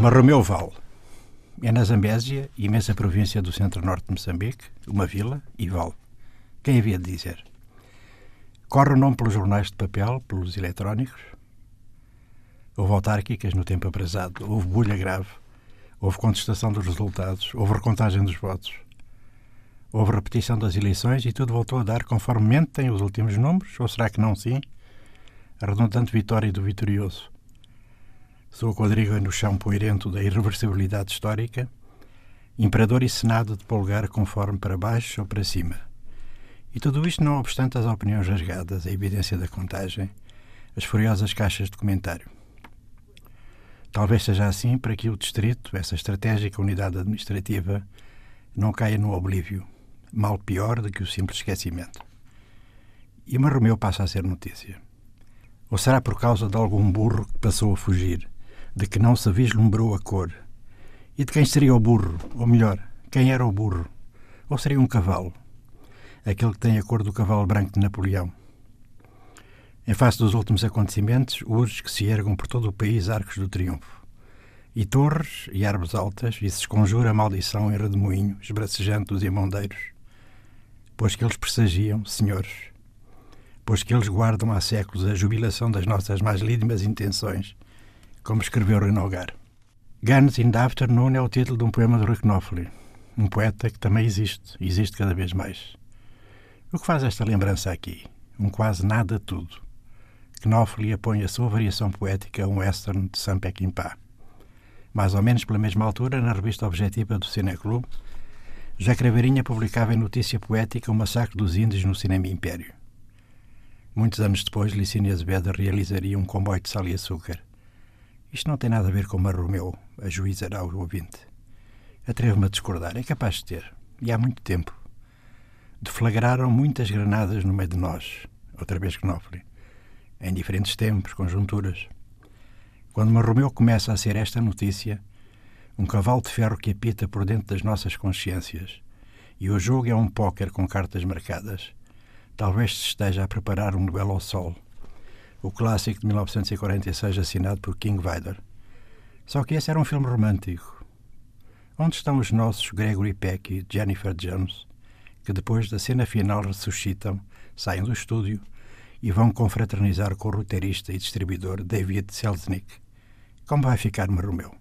Marromeu Val. É na Zambésia, imensa província do centro-norte de Moçambique, uma vila e Val. Quem havia de dizer? Corre o nome pelos jornais de papel, pelos eletrónicos. Houve autárquicas no tempo apresado, houve bulha grave, houve contestação dos resultados, houve recontagem dos votos. Houve repetição das eleições e tudo voltou a dar conforme mentem os últimos números, ou será que não sim? A redundante vitória do vitorioso. Sou quadriga no chão poeirento da irreversibilidade histórica, imperador e senado de polgar conforme para baixo ou para cima. E tudo isto não obstante as opiniões rasgadas, a evidência da contagem, as furiosas caixas de comentário. Talvez seja assim para que o distrito, essa estratégica unidade administrativa, não caia no oblívio mal pior do que o simples esquecimento. E Marromeu passa a ser notícia. Ou será por causa de algum burro que passou a fugir, de que não se vislumbrou a cor? E de quem seria o burro? Ou melhor, quem era o burro? Ou seria um cavalo? Aquele que tem a cor do cavalo branco de Napoleão. Em face dos últimos acontecimentos, urge que se ergam por todo o país arcos do triunfo. E torres e árvores altas, e se esconjura a maldição em redemoinho, esbracejando os imondeiros pois que eles pressagiam, senhores, pois que eles guardam há séculos a jubilação das nossas mais lídimas intenções, como escreveu Renogar. Guns in the Afternoon é o título de um poema de Rui Knopfler, um poeta que também existe, existe cada vez mais. O que faz esta lembrança aqui? Um quase nada tudo. Knopfler põe a sua variação poética a um western de Sam Peckinpah. Mais ou menos pela mesma altura, na revista objetiva do Cineclube, já Craveirinha publicava em notícia poética o massacre dos índios no Cinema Império. Muitos anos depois, Licínia Azevedo realizaria um comboio de sal e açúcar. Isto não tem nada a ver com Marromeu, ajuizará o ouvinte. Atrevo-me a discordar, é capaz de ter, e há muito tempo. Deflagraram muitas granadas no meio de nós, outra vez Knopfler, em diferentes tempos, conjunturas. Quando Marromeu começa a ser esta notícia, um cavalo de ferro que apita por dentro das nossas consciências. E o jogo é um póquer com cartas marcadas. Talvez se esteja a preparar um duelo ao sol. O clássico de 1946 assinado por King Vidor. Só que esse era um filme romântico. Onde estão os nossos Gregory Peck e Jennifer Jones, que depois da cena final ressuscitam, saem do estúdio e vão confraternizar com o roteirista e distribuidor David Selznick? Como vai ficar Romeu?